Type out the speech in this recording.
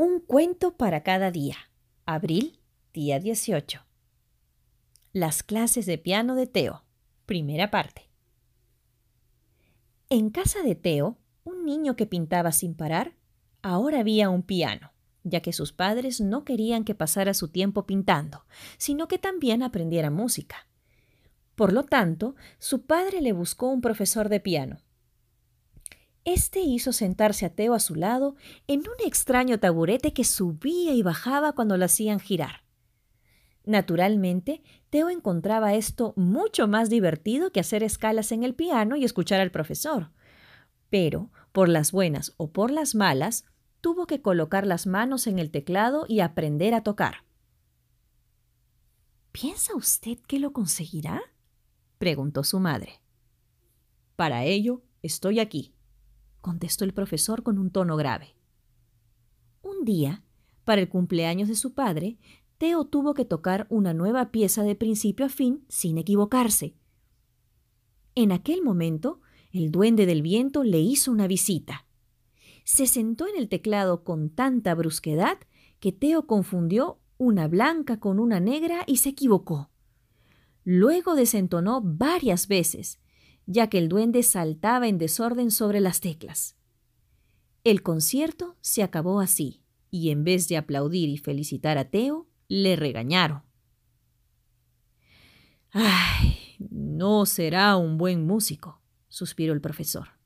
Un cuento para cada día. Abril, día 18. Las clases de piano de Teo. Primera parte. En casa de Teo, un niño que pintaba sin parar, ahora había un piano, ya que sus padres no querían que pasara su tiempo pintando, sino que también aprendiera música. Por lo tanto, su padre le buscó un profesor de piano este hizo sentarse a Teo a su lado en un extraño taburete que subía y bajaba cuando lo hacían girar. Naturalmente, Teo encontraba esto mucho más divertido que hacer escalas en el piano y escuchar al profesor. Pero, por las buenas o por las malas, tuvo que colocar las manos en el teclado y aprender a tocar. ¿Piensa usted que lo conseguirá? preguntó su madre. Para ello estoy aquí, contestó el profesor con un tono grave. Un día, para el cumpleaños de su padre, Teo tuvo que tocar una nueva pieza de principio a fin sin equivocarse. En aquel momento, el duende del viento le hizo una visita. Se sentó en el teclado con tanta brusquedad que Teo confundió una blanca con una negra y se equivocó. Luego desentonó varias veces ya que el duende saltaba en desorden sobre las teclas. El concierto se acabó así, y en vez de aplaudir y felicitar a Teo, le regañaron. Ay, no será un buen músico, suspiró el profesor.